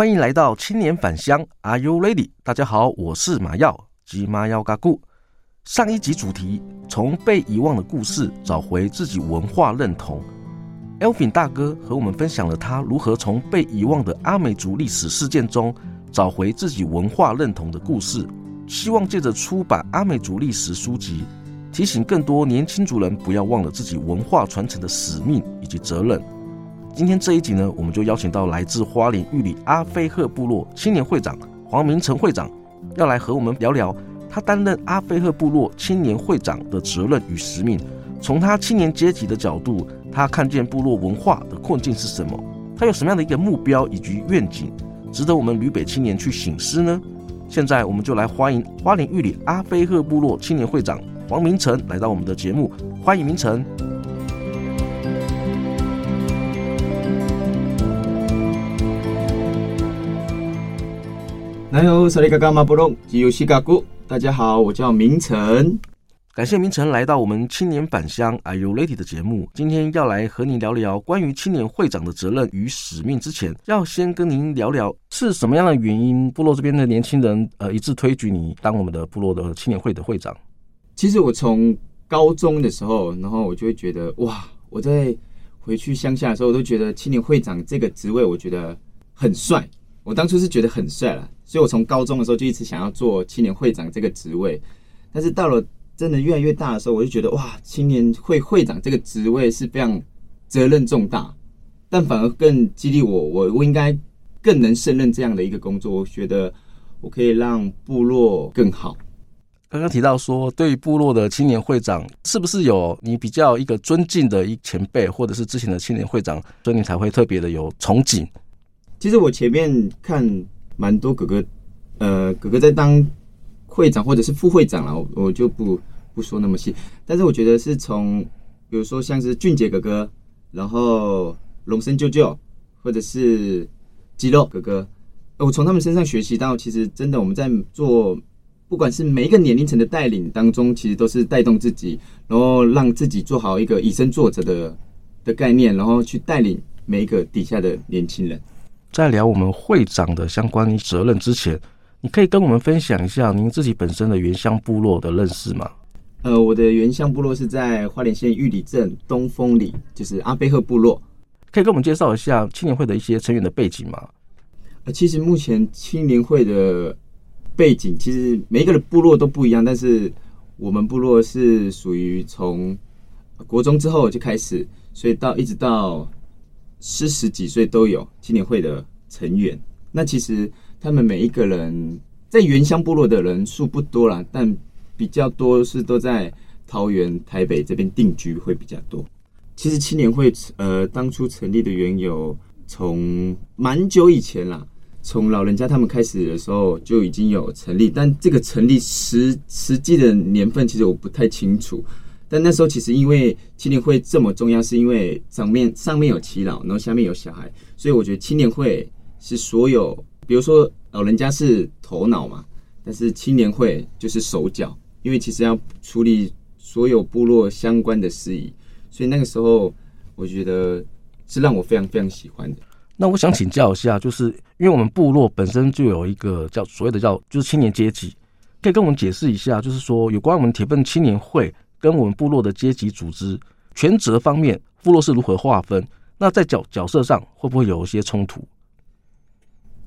欢迎来到青年返乡，Are you ready？大家好，我是马耀及马耀嘎固。上一集主题：从被遗忘的故事找回自己文化认同。Elvin 大哥和我们分享了他如何从被遗忘的阿美族历史事件中找回自己文化认同的故事。希望借着出版阿美族历史书籍，提醒更多年轻族人不要忘了自己文化传承的使命以及责任。今天这一集呢，我们就邀请到来自花莲玉里阿非赫部落青年会长黄明成会长，要来和我们聊聊他担任阿非赫部落青年会长的责任与使命。从他青年阶级的角度，他看见部落文化的困境是什么？他有什么样的一个目标以及愿景，值得我们旅北青年去省思呢？现在我们就来欢迎花莲玉里阿非赫部落青年会长黄明成来到我们的节目，欢迎明成。来哟，萨利嘎嘎马布隆吉尤西嘎古，大家好，我叫明晨，感谢明晨来到我们青年返乡 Are You Ready 的节目。今天要来和您聊聊关于青年会长的责任与使命之前，要先跟您聊聊是什么样的原因，部落这边的年轻人呃一致推举你当我们的部落的青年会的会长。其实我从高中的时候，然后我就会觉得哇，我在回去乡下的时候，我都觉得青年会长这个职位，我觉得很帅。我当初是觉得很帅了，所以我从高中的时候就一直想要做青年会长这个职位。但是到了真的越来越大的时候，我就觉得哇，青年会会长这个职位是非常责任重大，但反而更激励我，我我应该更能胜任这样的一个工作。我觉得我可以让部落更好。刚刚提到说，对于部落的青年会长，是不是有你比较一个尊敬的一前辈，或者是之前的青年会长，所以你才会特别的有憧憬？其实我前面看蛮多哥哥，呃，哥哥在当会长或者是副会长了，我我就不不说那么细。但是我觉得是从，比如说像是俊杰哥哥，然后龙生舅舅，或者是肌肉哥哥，我从他们身上学习到，其实真的我们在做，不管是每一个年龄层的带领当中，其实都是带动自己，然后让自己做好一个以身作则的的概念，然后去带领每一个底下的年轻人。在聊我们会长的相关责任之前，你可以跟我们分享一下您自己本身的原乡部落的认识吗？呃，我的原乡部落是在花莲县玉里镇东风里，就是阿贝赫部落。可以跟我们介绍一下青年会的一些成员的背景吗？呃，其实目前青年会的背景，其实每一个的部落都不一样，但是我们部落是属于从国中之后就开始，所以到一直到。四十几岁都有青年会的成员，那其实他们每一个人在原乡部落的人数不多啦，但比较多是都在桃园、台北这边定居会比较多。其实青年会呃当初成立的缘由，从蛮久以前啦，从老人家他们开始的时候就已经有成立，但这个成立实实际的年份其实我不太清楚。但那时候其实因为青年会这么重要，是因为上面上面有耆老，然后下面有小孩，所以我觉得青年会是所有，比如说老人家是头脑嘛，但是青年会就是手脚，因为其实要处理所有部落相关的事宜，所以那个时候我觉得是让我非常非常喜欢的。那我想请教一下，就是因为我们部落本身就有一个叫所谓的叫就是青年阶级，可以跟我们解释一下，就是说有关我们铁畚青年会。跟我们部落的阶级组织权责方面，部落是如何划分？那在角角色上会不会有一些冲突？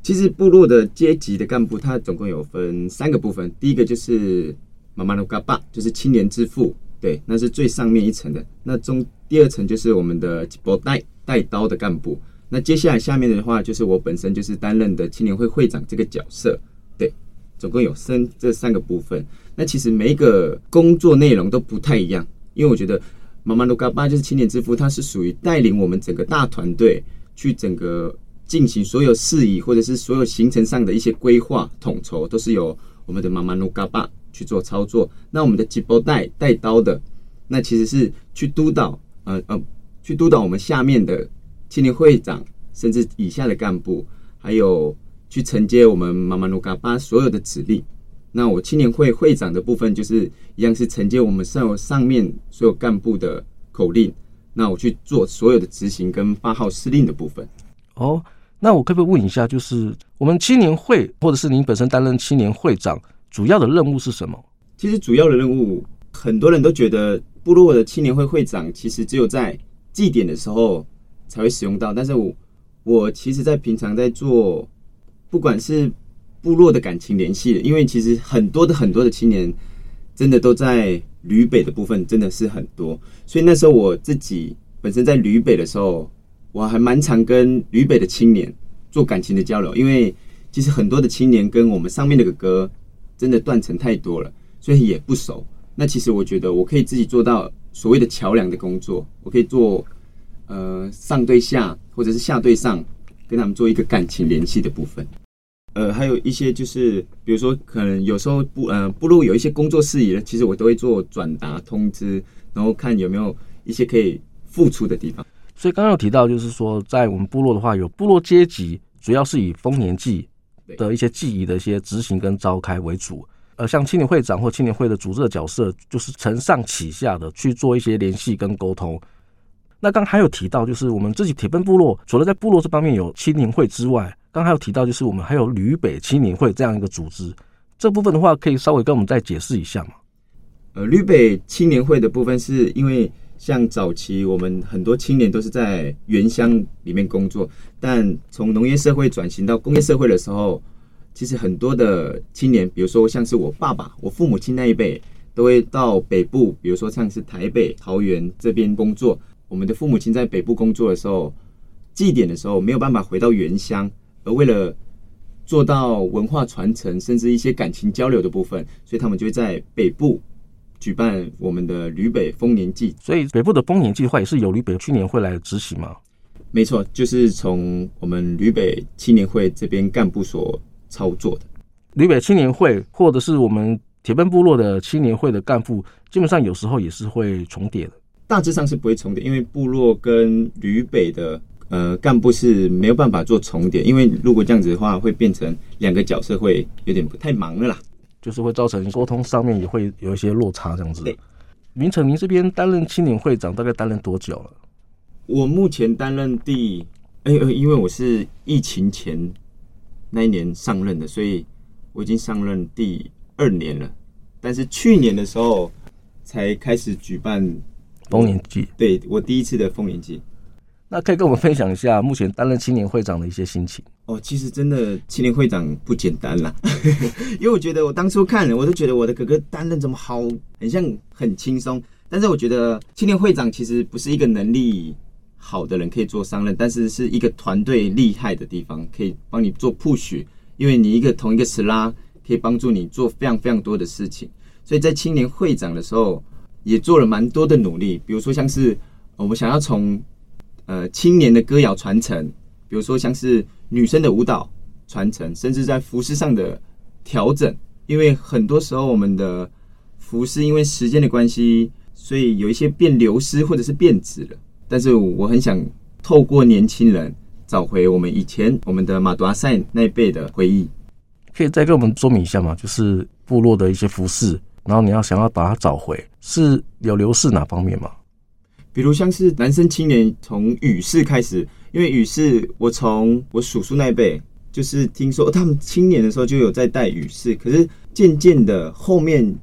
其实部落的阶级的干部，它总共有分三个部分。第一个就是妈妈鲁嘎巴，就是青年之父，对，那是最上面一层的。那中第二层就是我们的波带带刀的干部。那接下来下面的话，就是我本身就是担任的青年会会长这个角色，对，总共有三这三个部分。那其实每一个工作内容都不太一样，因为我觉得妈妈鲁嘎巴就是青年之父，他是属于带领我们整个大团队去整个进行所有事宜或者是所有行程上的一些规划统筹，都是由我们的妈妈努嘎巴去做操作。那我们的吉波带带刀的，那其实是去督导，呃呃，去督导我们下面的青年会长，甚至以下的干部，还有去承接我们妈妈努嘎巴所有的指令。那我青年会会长的部分，就是一样是承接我们上上面所有干部的口令，那我去做所有的执行跟发号施令的部分。哦，那我可不可以问一下，就是我们青年会或者是您本身担任青年会长，主要的任务是什么？其实主要的任务，很多人都觉得部落的青年会会长其实只有在祭典的时候才会使用到，但是我我其实在平常在做，不管是。部落的感情联系，因为其实很多的很多的青年，真的都在旅北的部分，真的是很多。所以那时候我自己本身在旅北的时候，我还蛮常跟旅北的青年做感情的交流，因为其实很多的青年跟我们上面那个哥真的断层太多了，所以也不熟。那其实我觉得我可以自己做到所谓的桥梁的工作，我可以做呃上对下或者是下对上，跟他们做一个感情联系的部分。呃，还有一些就是，比如说，可能有时候部呃部落有一些工作事宜，其实我都会做转达通知，然后看有没有一些可以付出的地方。所以刚刚有提到，就是说，在我们部落的话，有部落阶级，主要是以丰年祭的一些祭仪的一些执行跟召开为主。呃，像青年会长或青年会的组织的角色，就是承上启下的去做一些联系跟沟通。那刚刚还有提到，就是我们自己铁分部落，除了在部落这方面有青年会之外，刚还有提到，就是我们还有旅北青年会这样一个组织，这部分的话，可以稍微跟我们再解释一下吗？呃，旅北青年会的部分，是因为像早期我们很多青年都是在原乡里面工作，但从农业社会转型到工业社会的时候，其实很多的青年，比如说像是我爸爸、我父母亲那一辈，都会到北部，比如说像是台北、桃园这边工作。我们的父母亲在北部工作的时候，祭典的时候没有办法回到原乡。而为了做到文化传承，甚至一些感情交流的部分，所以他们就会在北部举办我们的旅北丰年祭。所以北部的丰年祭的话，也是由旅北青年会来执行吗？没错，就是从我们旅北青年会这边干部所操作的。旅北青年会或者是我们铁奔部落的青年会的干部，基本上有时候也是会重叠的。大致上是不会重叠，因为部落跟旅北的。呃，干部是没有办法做重叠，因为如果这样子的话，会变成两个角色会有点不太忙了啦，就是会造成沟通上面也会有一些落差这样子。明成，您这边担任青年会长大概担任多久了？我目前担任第，哎呃，因为我是疫情前那一年上任的，所以我已经上任第二年了。但是去年的时候才开始举办丰年祭，对，我第一次的丰年祭。那可以跟我们分享一下目前担任青年会长的一些心情哦。其实真的青年会长不简单啦，因为我觉得我当初看了，我都觉得我的哥哥担任怎么好，很像很轻松。但是我觉得青年会长其实不是一个能力好的人可以做上任，但是是一个团队厉害的地方，可以帮你做 push，因为你一个同一个词拉可以帮助你做非常非常多的事情。所以在青年会长的时候也做了蛮多的努力，比如说像是我们想要从呃，青年的歌谣传承，比如说像是女生的舞蹈传承，甚至在服饰上的调整，因为很多时候我们的服饰因为时间的关系，所以有一些变流失或者是变质了。但是我很想透过年轻人找回我们以前我们的马多阿塞那一辈的回忆，可以再跟我们说明一下吗？就是部落的一些服饰，然后你要想要把它找回，是有流失哪方面吗？比如像是男生青年从羽饰开始，因为羽饰我从我叔叔那一辈就是听说他们青年的时候就有在戴羽饰，可是渐渐的后面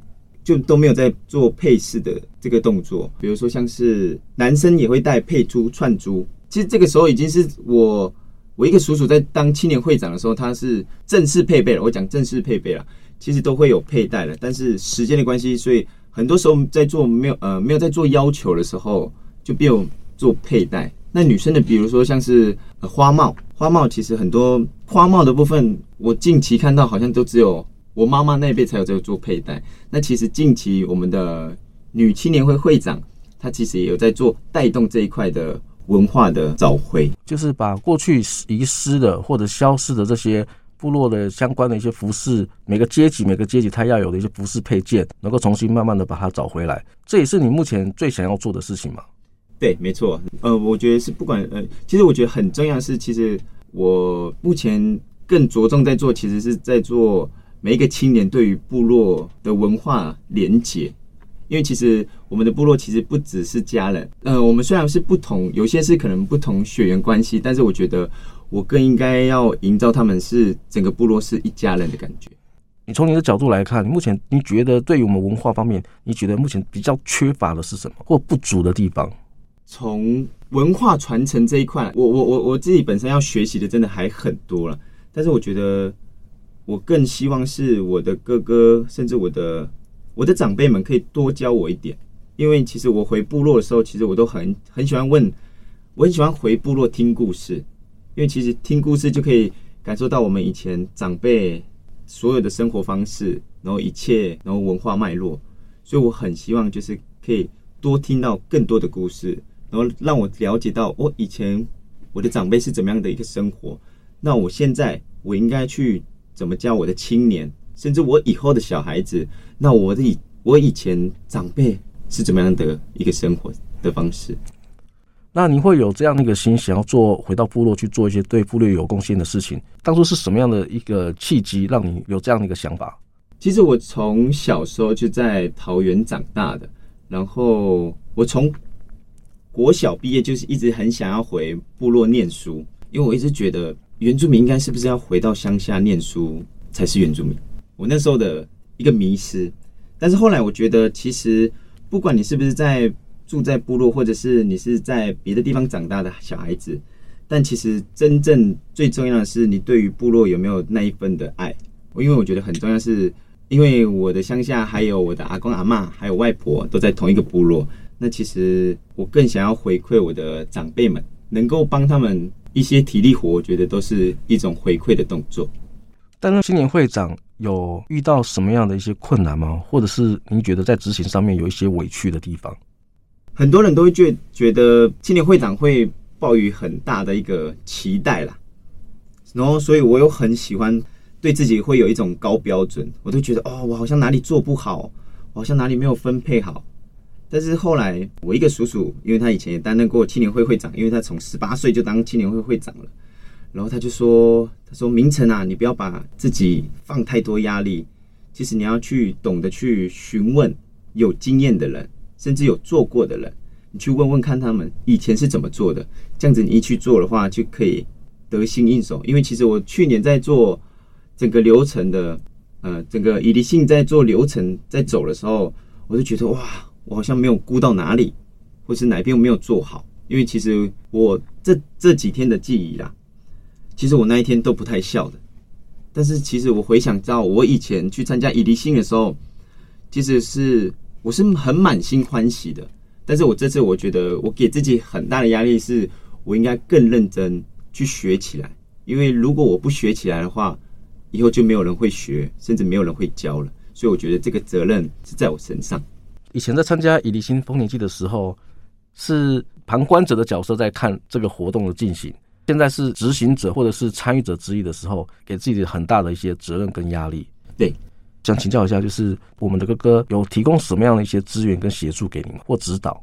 就都没有在做配饰的这个动作。比如说像是男生也会戴配珠串珠，其实这个时候已经是我我一个叔叔在当青年会长的时候，他是正式配备了。我讲正式配备了，其实都会有佩戴了，但是时间的关系，所以很多时候在做没有呃没有在做要求的时候。就没有做佩戴。那女生的，比如说像是呃花帽，花帽其实很多花帽的部分，我近期看到好像都只有我妈妈那辈才有在做佩戴。那其实近期我们的女青年会会长，她其实也有在做带动这一块的文化的找回，就是把过去遗失的或者消失的这些部落的相关的一些服饰，每个阶级每个阶级它要有的一些服饰配件，能够重新慢慢的把它找回来。这也是你目前最想要做的事情吗？对，没错。呃，我觉得是不管呃，其实我觉得很重要的是，其实我目前更着重在做，其实是在做每一个青年对于部落的文化连结。因为其实我们的部落其实不只是家人，呃，我们虽然是不同，有些是可能不同血缘关系，但是我觉得我更应该要营造他们是整个部落是一家人的感觉。你从你的角度来看，目前你觉得对于我们文化方面，你觉得目前比较缺乏的是什么，或不足的地方？从文化传承这一块，我我我我自己本身要学习的真的还很多了。但是我觉得我更希望是我的哥哥，甚至我的我的长辈们可以多教我一点。因为其实我回部落的时候，其实我都很很喜欢问，我很喜欢回部落听故事，因为其实听故事就可以感受到我们以前长辈所有的生活方式，然后一切，然后文化脉络。所以我很希望就是可以多听到更多的故事。然后让我了解到，我以前我的长辈是怎么样的一个生活，那我现在我应该去怎么教我的青年，甚至我以后的小孩子，那我的以我以前长辈是怎么样的一个生活的方式？那你会有这样的一个心，想要做回到部落去做一些对部落有贡献的事情？当初是什么样的一个契机，让你有这样的一个想法？其实我从小时候就在桃园长大的，然后我从。国小毕业就是一直很想要回部落念书，因为我一直觉得原住民应该是不是要回到乡下念书才是原住民？我那时候的一个迷思。但是后来我觉得，其实不管你是不是在住在部落，或者是你是在别的地方长大的小孩子，但其实真正最重要的是你对于部落有没有那一份的爱。因为我觉得很重要，是因为我的乡下还有我的阿公阿嬷还有外婆都在同一个部落。那其实我更想要回馈我的长辈们，能够帮他们一些体力活，我觉得都是一种回馈的动作。担任青年会长有遇到什么样的一些困难吗？或者是您觉得在执行上面有一些委屈的地方？很多人都会觉觉得青年会长会抱有很大的一个期待啦，然后所以我又很喜欢对自己会有一种高标准，我都觉得哦，我好像哪里做不好，我好像哪里没有分配好。但是后来，我一个叔叔，因为他以前也担任过青年会会长，因为他从十八岁就当青年会会长了，然后他就说：“他说明成啊，你不要把自己放太多压力，其实你要去懂得去询问有经验的人，甚至有做过的人，你去问问看他们以前是怎么做的，这样子你一去做的话，就可以得心应手。因为其实我去年在做整个流程的，呃，整个以利性在做流程在走的时候，我就觉得哇。”我好像没有估到哪里，或是哪边我没有做好，因为其实我这这几天的记忆啦，其实我那一天都不太笑的。但是其实我回想到我以前去参加以利性的时候，其实是我是很满心欢喜的。但是我这次我觉得我给自己很大的压力，是我应该更认真去学起来，因为如果我不学起来的话，以后就没有人会学，甚至没有人会教了。所以我觉得这个责任是在我身上。以前在参加以立新丰年祭的时候，是旁观者的角色在看这个活动的进行。现在是执行者或者是参与者之一的时候，给自己很大的一些责任跟压力。对，想请教一下，就是我们的哥哥有提供什么样的一些资源跟协助给你们或指导？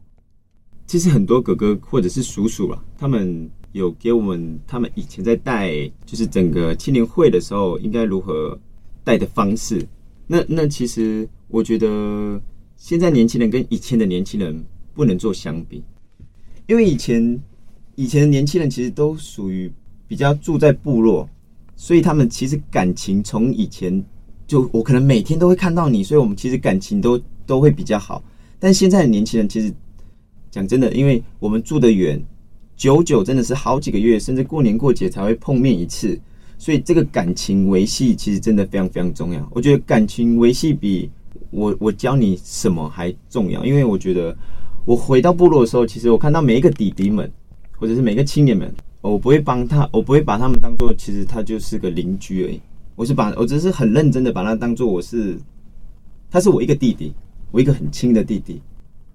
其实很多哥哥或者是叔叔啊，他们有给我们他们以前在带，就是整个青年会的时候应该如何带的方式。那那其实我觉得。现在年轻人跟以前的年轻人不能做相比，因为以前以前的年轻人其实都属于比较住在部落，所以他们其实感情从以前就我可能每天都会看到你，所以我们其实感情都都会比较好。但现在的年轻人其实讲真的，因为我们住得远，久久真的是好几个月，甚至过年过节才会碰面一次，所以这个感情维系其实真的非常非常重要。我觉得感情维系比。我我教你什么还重要，因为我觉得我回到部落的时候，其实我看到每一个弟弟们，或者是每个青年们，我不会帮他，我不会把他们当做其实他就是个邻居而已。我是把我只是很认真的把他当做我是，他是我一个弟弟，我一个很亲的弟弟。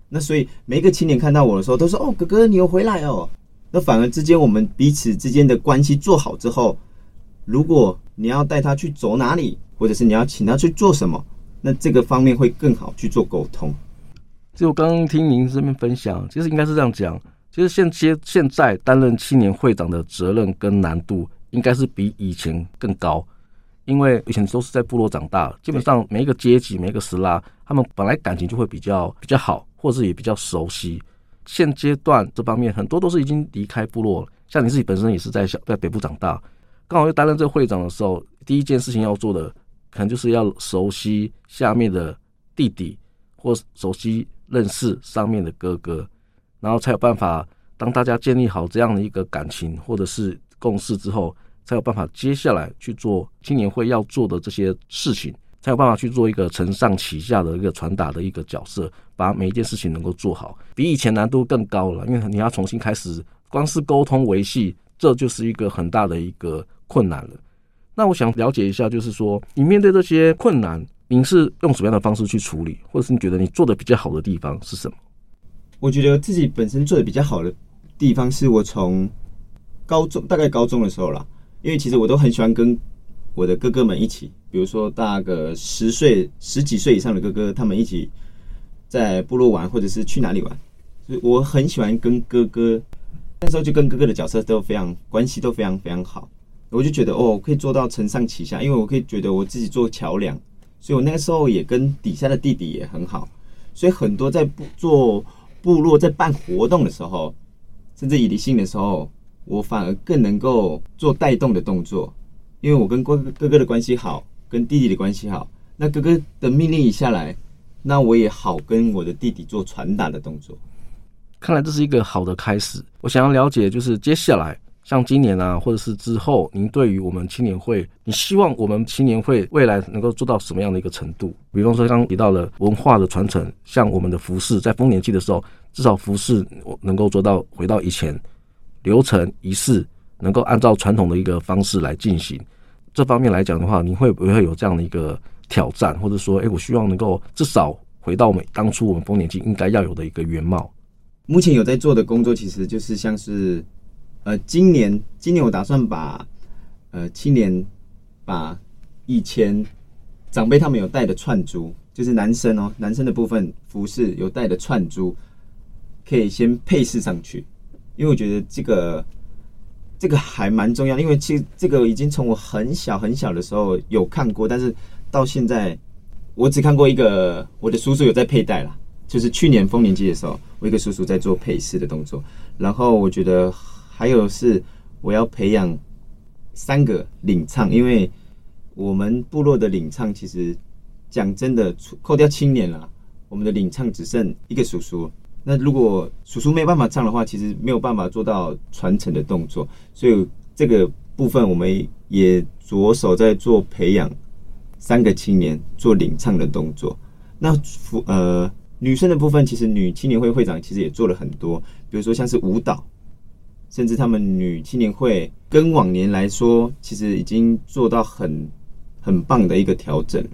那所以每一个青年看到我的时候，都说：“哦，哥哥，你又回来哦。”那反而之间我们彼此之间的关系做好之后，如果你要带他去走哪里，或者是你要请他去做什么，那这个方面会更好去做沟通。就我刚刚听您这边分享，其实应该是这样讲，其实现接现在担任青年会长的责任跟难度，应该是比以前更高。因为以前都是在部落长大，基本上每一个阶级、每一个斯拉，他们本来感情就会比较比较好，或者是也比较熟悉。现阶段这方面很多都是已经离开部落了，像你自己本身也是在小在北部长大，刚好又担任这个会长的时候，第一件事情要做的，可能就是要熟悉下面的弟弟，或熟悉认识上面的哥哥，然后才有办法，当大家建立好这样的一个感情或者是共识之后。才有办法接下来去做青年会要做的这些事情，才有办法去做一个承上启下的一个传达的一个角色，把每一件事情能够做好，比以前难度更高了。因为你要重新开始，光是沟通维系，这就是一个很大的一个困难了。那我想了解一下，就是说你面对这些困难，您是用什么样的方式去处理，或者是你觉得你做的比较好的地方是什么？我觉得自己本身做的比较好的地方，是我从高中，大概高中的时候了。因为其实我都很喜欢跟我的哥哥们一起，比如说大个十岁、十几岁以上的哥哥，他们一起在部落玩，或者是去哪里玩。所以我很喜欢跟哥哥，那时候就跟哥哥的角色都非常关系都非常非常好。我就觉得哦，可以做到承上启下，因为我可以觉得我自己做桥梁，所以我那个时候也跟底下的弟弟也很好。所以很多在部做部落在办活动的时候，甚至以理性的时候。我反而更能够做带动的动作，因为我跟哥哥哥的关系好，跟弟弟的关系好。那哥哥的命令一下来，那我也好跟我的弟弟做传达的动作。看来这是一个好的开始。我想要了解，就是接下来像今年啊，或者是之后，您对于我们青年会，你希望我们青年会未来能够做到什么样的一个程度？比方说，刚刚提到了文化的传承，像我们的服饰，在丰年祭的时候，至少服饰我能够做到回到以前。流程仪式能够按照传统的一个方式来进行，这方面来讲的话，你会不会有这样的一个挑战，或者说，哎，我希望能够至少回到我们当初我们丰年祭应该要有的一个原貌。目前有在做的工作，其实就是像是，呃，今年今年我打算把，呃，青年把以前长辈他们有带的串珠，就是男生哦，男生的部分服饰有带的串珠，可以先配饰上去。因为我觉得这个这个还蛮重要，因为其实这个已经从我很小很小的时候有看过，但是到现在我只看过一个我的叔叔有在佩戴啦，就是去年丰年祭的时候，我一个叔叔在做配饰的动作。然后我觉得还有是我要培养三个领唱，因为我们部落的领唱其实讲真的，扣掉青年了，我们的领唱只剩一个叔叔。那如果叔叔没办法唱的话，其实没有办法做到传承的动作，所以这个部分我们也着手在做培养三个青年做领唱的动作。那呃女生的部分，其实女青年会会长其实也做了很多，比如说像是舞蹈，甚至他们女青年会跟往年来说，其实已经做到很很棒的一个调整了。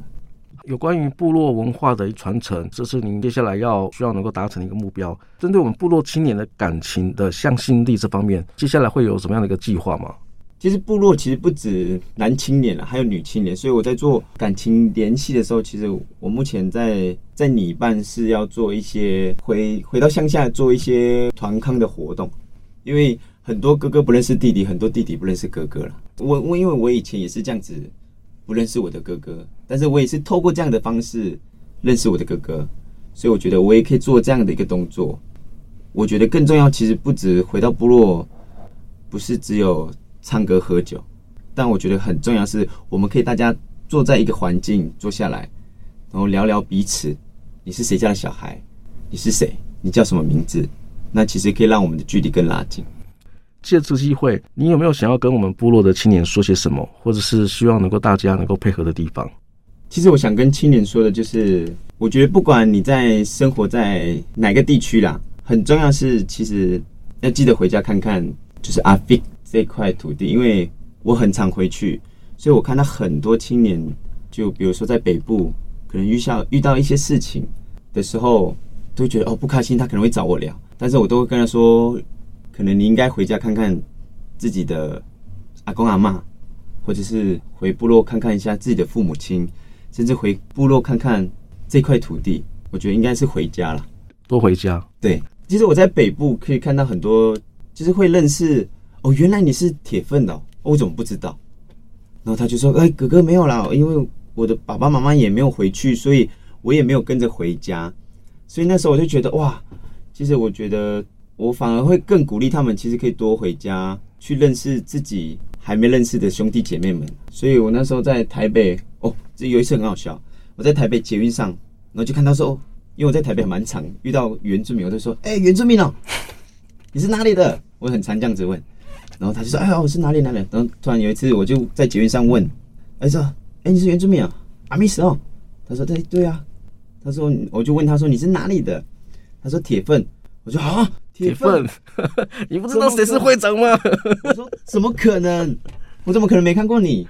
有关于部落文化的传承，这是您接下来要需要能够达成的一个目标。针对我们部落青年的感情的向心力这方面，接下来会有什么样的一个计划吗？其实部落其实不止男青年了，还有女青年。所以我在做感情联系的时候，其实我目前在在拟办是要做一些回回到乡下做一些团康的活动，因为很多哥哥不认识弟弟，很多弟弟不认识哥哥了。我我因为我以前也是这样子。不认识我的哥哥，但是我也是透过这样的方式认识我的哥哥，所以我觉得我也可以做这样的一个动作。我觉得更重要，其实不止回到部落，不是只有唱歌喝酒，但我觉得很重要是，我们可以大家坐在一个环境坐下来，然后聊聊彼此，你是谁家的小孩？你是谁？你叫什么名字？那其实可以让我们的距离更拉近。借此机会，你有没有想要跟我们部落的青年说些什么，或者是希望能够大家能够配合的地方？其实我想跟青年说的就是，我觉得不管你在生活在哪个地区啦，很重要是，其实要记得回家看看，就是阿飞这块土地，因为我很常回去，所以我看到很多青年，就比如说在北部，可能遇到遇到一些事情的时候，都觉得哦不开心，他可能会找我聊，但是我都会跟他说。可能你应该回家看看自己的阿公阿妈，或者是回部落看看一下自己的父母亲，甚至回部落看看这块土地。我觉得应该是回家了，多回家。对，其实我在北部可以看到很多，就是会认识哦，原来你是铁粪的哦，我怎么不知道？然后他就说：“哎，哥哥没有啦，因为我的爸爸妈妈也没有回去，所以我也没有跟着回家。所以那时候我就觉得哇，其实我觉得我反而会更鼓励他们，其实可以多回家去认识自己还没认识的兄弟姐妹们。所以我那时候在台北哦，这有一次很好笑，我在台北捷运上。”然后就看到说，因为我在台北蛮常遇到原住民，我就说：“哎、原住民哦，你是哪里的？”我很常这样子问。然后他就说：“哎呀，我是哪里哪里。”然后突然有一次，我就在捷运上问：“哎说，哎你是原住民啊？阿密斯哦？”他说：“对对啊。”他说：“我就问他说你是哪里的？”他说：“铁粪。”我说：“啊，铁粪，你不知道谁是会长吗？”我说：“怎么可能？我怎么可能没看过你？”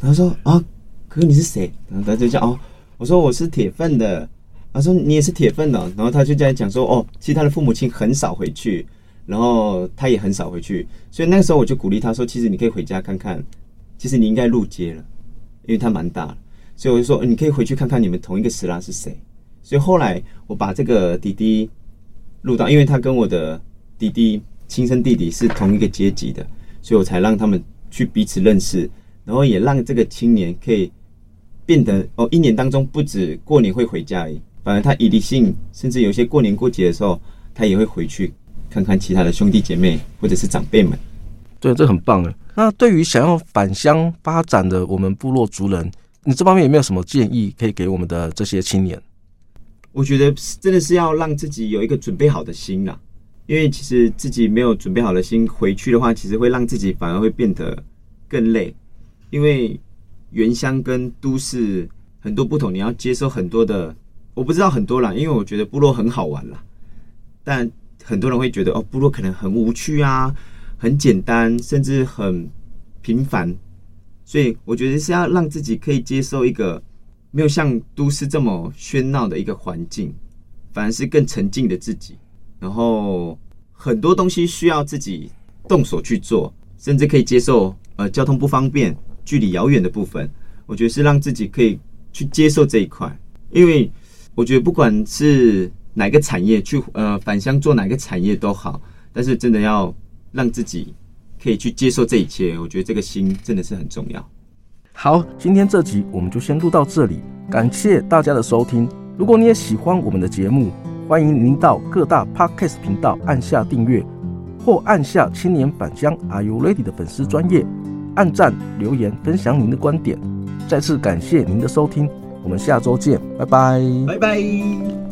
然后说：“啊，哥哥你是谁？”然后他就讲：“哦。”我说我是铁粪的，他说你也是铁粪的，然后他就这样讲说哦，其实他的父母亲很少回去，然后他也很少回去，所以那个时候我就鼓励他说，其实你可以回家看看，其实你应该入街了，因为他蛮大了，所以我就说你可以回去看看你们同一个石拉是谁，所以后来我把这个弟弟录到，因为他跟我的弟弟亲生弟弟是同一个阶级的，所以我才让他们去彼此认识，然后也让这个青年可以。变得哦，一年当中不止过年会回家而已，反而他一定性，甚至有些过年过节的时候，他也会回去看看其他的兄弟姐妹或者是长辈们。对，这很棒诶。那对于想要返乡发展的我们部落族人，你这方面有没有什么建议可以给我们的这些青年？我觉得真的是要让自己有一个准备好的心啦，因为其实自己没有准备好的心回去的话，其实会让自己反而会变得更累，因为。原乡跟都市很多不同，你要接受很多的，我不知道很多啦，因为我觉得部落很好玩啦，但很多人会觉得哦，部落可能很无趣啊，很简单，甚至很平凡，所以我觉得是要让自己可以接受一个没有像都市这么喧闹的一个环境，反而是更沉静的自己，然后很多东西需要自己动手去做，甚至可以接受呃交通不方便。距离遥远的部分，我觉得是让自己可以去接受这一块，因为我觉得不管是哪个产业去呃返乡做哪个产业都好，但是真的要让自己可以去接受这一切，我觉得这个心真的是很重要。好，今天这集我们就先录到这里，感谢大家的收听。如果你也喜欢我们的节目，欢迎您到各大 Podcast 频道按下订阅，或按下青年返乡 Are You Ready 的粉丝专业。按赞、留言、分享您的观点，再次感谢您的收听，我们下周见，拜拜，拜拜。